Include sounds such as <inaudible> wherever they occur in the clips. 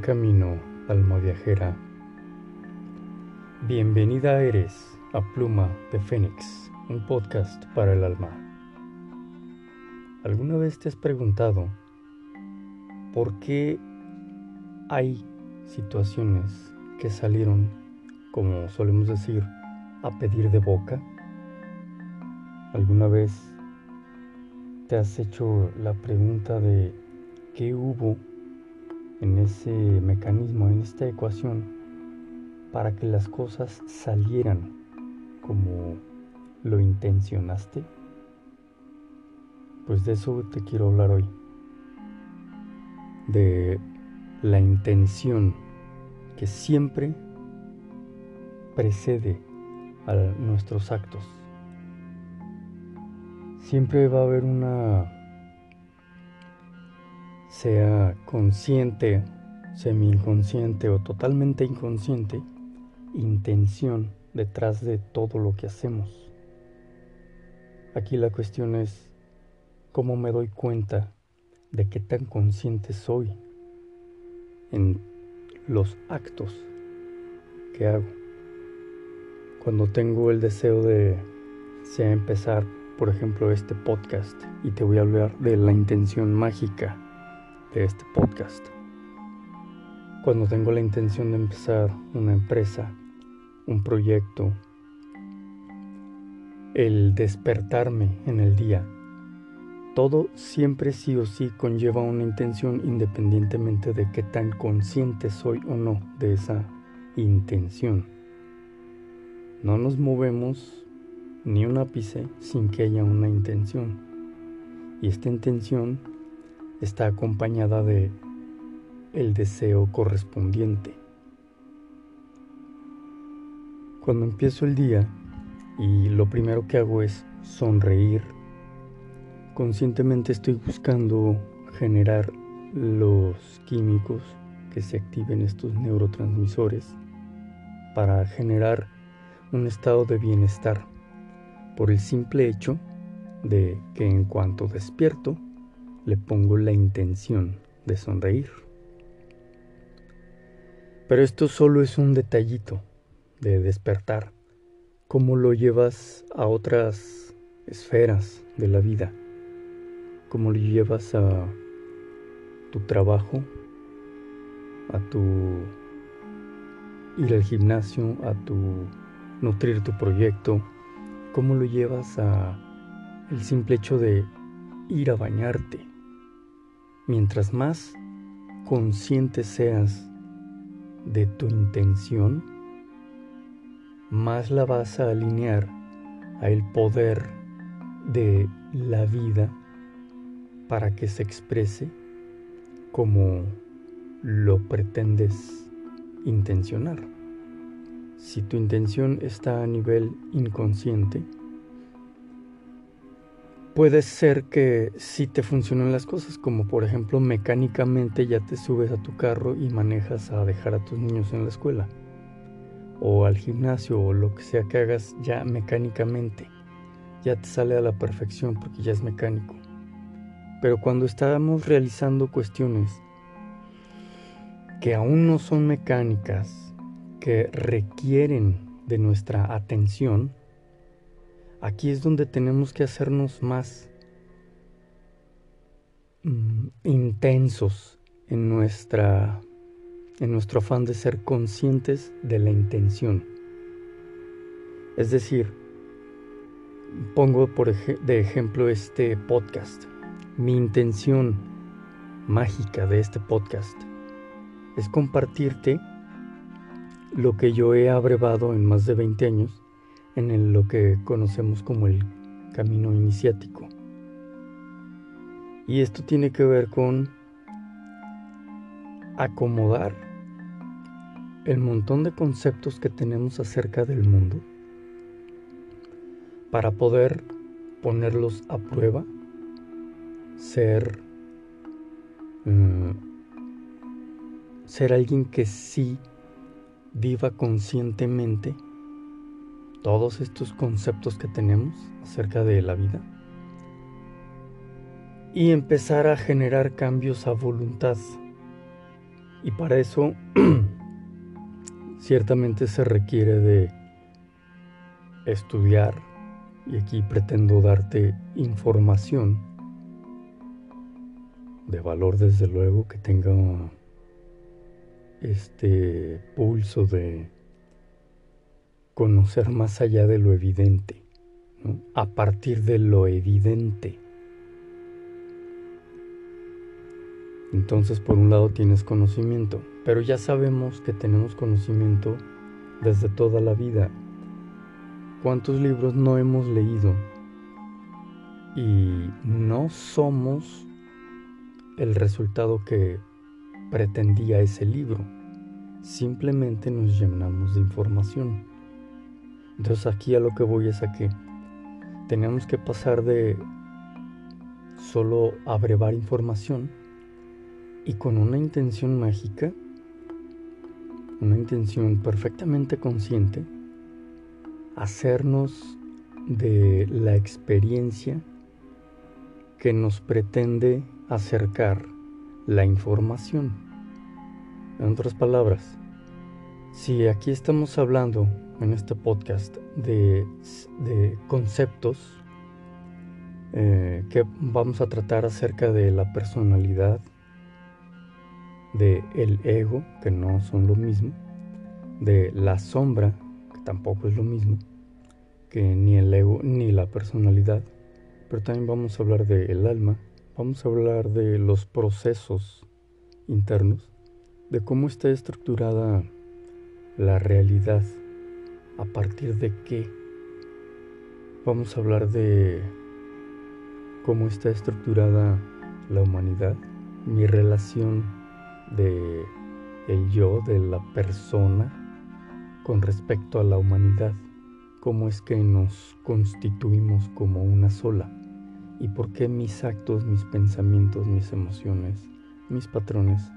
Camino, alma viajera. Bienvenida eres a Pluma de Fénix, un podcast para el alma. ¿Alguna vez te has preguntado por qué hay situaciones que salieron, como solemos decir, a pedir de boca? ¿Alguna vez te has hecho la pregunta de qué hubo en ese mecanismo, en esta ecuación, para que las cosas salieran como lo intencionaste? Pues de eso te quiero hablar hoy. De la intención que siempre precede a nuestros actos. Siempre va a haber una sea consciente, semi-inconsciente o totalmente inconsciente, intención detrás de todo lo que hacemos. Aquí la cuestión es cómo me doy cuenta de qué tan consciente soy en los actos que hago. Cuando tengo el deseo de sea empezar, por ejemplo, este podcast y te voy a hablar de la intención mágica de este podcast. Cuando tengo la intención de empezar una empresa, un proyecto, el despertarme en el día, todo siempre sí o sí conlleva una intención independientemente de qué tan consciente soy o no de esa intención. No nos movemos ni un ápice sin que haya una intención. Y esta intención está acompañada de el deseo correspondiente. Cuando empiezo el día y lo primero que hago es sonreír, conscientemente estoy buscando generar los químicos que se activen estos neurotransmisores para generar un estado de bienestar por el simple hecho de que en cuanto despierto le pongo la intención de sonreír. Pero esto solo es un detallito de despertar. ¿Cómo lo llevas a otras esferas de la vida? ¿Cómo lo llevas a tu trabajo? A tu ir al gimnasio, a tu nutrir tu proyecto? ¿Cómo lo llevas a el simple hecho de ir a bañarte? Mientras más consciente seas de tu intención, más la vas a alinear a el poder de la vida para que se exprese como lo pretendes intencionar. Si tu intención está a nivel inconsciente, puede ser que sí te funcionen las cosas, como por ejemplo mecánicamente ya te subes a tu carro y manejas a dejar a tus niños en la escuela, o al gimnasio, o lo que sea que hagas ya mecánicamente, ya te sale a la perfección porque ya es mecánico. Pero cuando estamos realizando cuestiones que aún no son mecánicas, que requieren de nuestra atención, Aquí es donde tenemos que hacernos más mm, intensos en nuestra en nuestro afán de ser conscientes de la intención. Es decir, pongo por de ejemplo este podcast. Mi intención mágica de este podcast es compartirte lo que yo he abrevado en más de 20 años en lo que conocemos como el camino iniciático. Y esto tiene que ver con acomodar el montón de conceptos que tenemos acerca del mundo para poder ponerlos a prueba, ser, mm, ser alguien que sí viva conscientemente todos estos conceptos que tenemos acerca de la vida y empezar a generar cambios a voluntad. Y para eso <clears throat> ciertamente se requiere de estudiar, y aquí pretendo darte información de valor desde luego que tenga este pulso de conocer más allá de lo evidente, a partir de lo evidente. Entonces, por un lado tienes conocimiento, pero ya sabemos que tenemos conocimiento desde toda la vida. ¿Cuántos libros no hemos leído? Y no somos el resultado que pretendía ese libro. Simplemente nos llenamos de información. Entonces aquí a lo que voy es a que tenemos que pasar de solo abrevar información y con una intención mágica, una intención perfectamente consciente, hacernos de la experiencia que nos pretende acercar la información. En otras palabras, si aquí estamos hablando en este podcast de, conceptos eh, que vamos a tratar acerca de la personalidad, de el ego, que no son lo mismo, de la sombra, que tampoco es lo mismo, que ni el ego ni la personalidad, pero también vamos a hablar del alma, vamos a hablar de los procesos internos, de cómo está estructurada la realidad, a partir de qué. Vamos a hablar de cómo está estructurada la humanidad, mi relación de el yo, de la persona con respecto a la humanidad, cómo es que nos constituimos como una sola y por qué mis actos, mis pensamientos, mis emociones, mis patrones,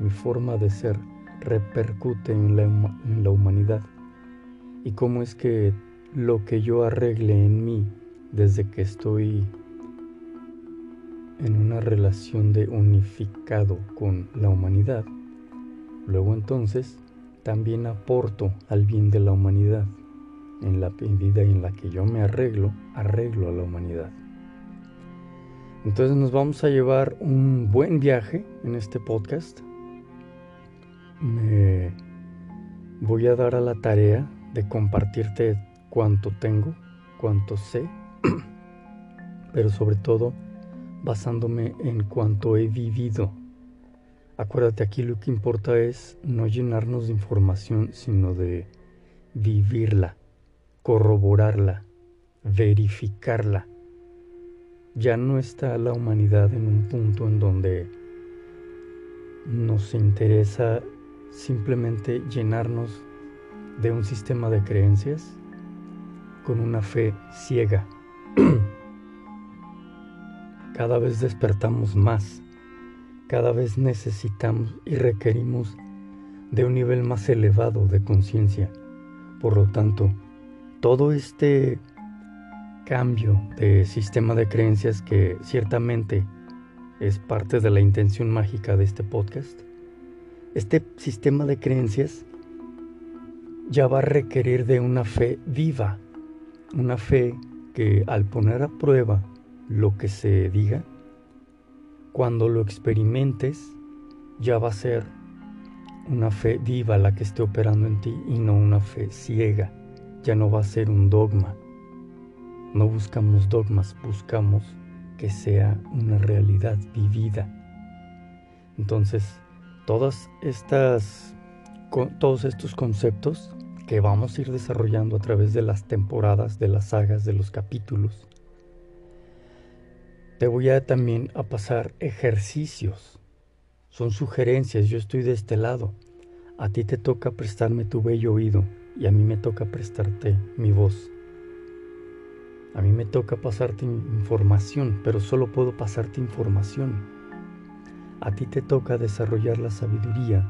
mi forma de ser repercute en la, en la humanidad y cómo es que lo que yo arregle en mí desde que estoy en una relación de unificado con la humanidad, luego entonces también aporto al bien de la humanidad. En la medida en la que yo me arreglo, arreglo a la humanidad. Entonces nos vamos a llevar un buen viaje en este podcast. Me voy a dar a la tarea de compartirte cuánto tengo, cuánto sé, <clears throat> pero sobre todo basándome en cuanto he vivido. Acuérdate, aquí lo que importa es no llenarnos de información, sino de vivirla, corroborarla, verificarla. Ya no está la humanidad en un punto en donde nos interesa simplemente llenarnos de un sistema de creencias con una fe ciega. <clears throat> Cada vez despertamos más, cada vez necesitamos y requerimos de un nivel más elevado de conciencia. Por lo tanto, todo este cambio de sistema de creencias que ciertamente es parte de la intención mágica de este podcast, este sistema de creencias ya va a requerir de una fe viva, una fe que al poner a prueba lo que se diga, cuando lo experimentes, ya va a ser una fe viva la que esté operando en ti y no una fe ciega. Ya no va a ser un dogma. No buscamos dogmas, buscamos que sea una realidad vivida. Entonces, todas estas, todos estos conceptos que vamos a ir desarrollando a través de las temporadas, de las sagas, de los capítulos, te voy a también a pasar ejercicios. Son sugerencias, yo estoy de este lado. A ti te toca prestarme tu bello oído y a mí me toca prestarte mi voz. A mí me toca pasarte información, pero solo puedo pasarte información. A ti te toca desarrollar la sabiduría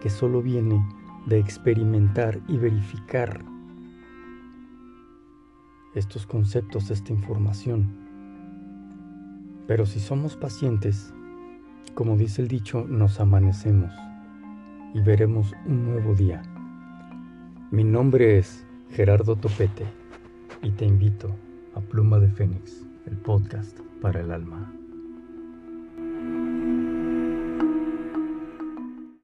que solo viene de experimentar y verificar estos conceptos, esta información. Pero si somos pacientes Como dice el dicho, nos amanecemos y veremos un nuevo día. Mi nombre es Gerardo Topete y te invito a Pluma de Fénix, el podcast para el alma.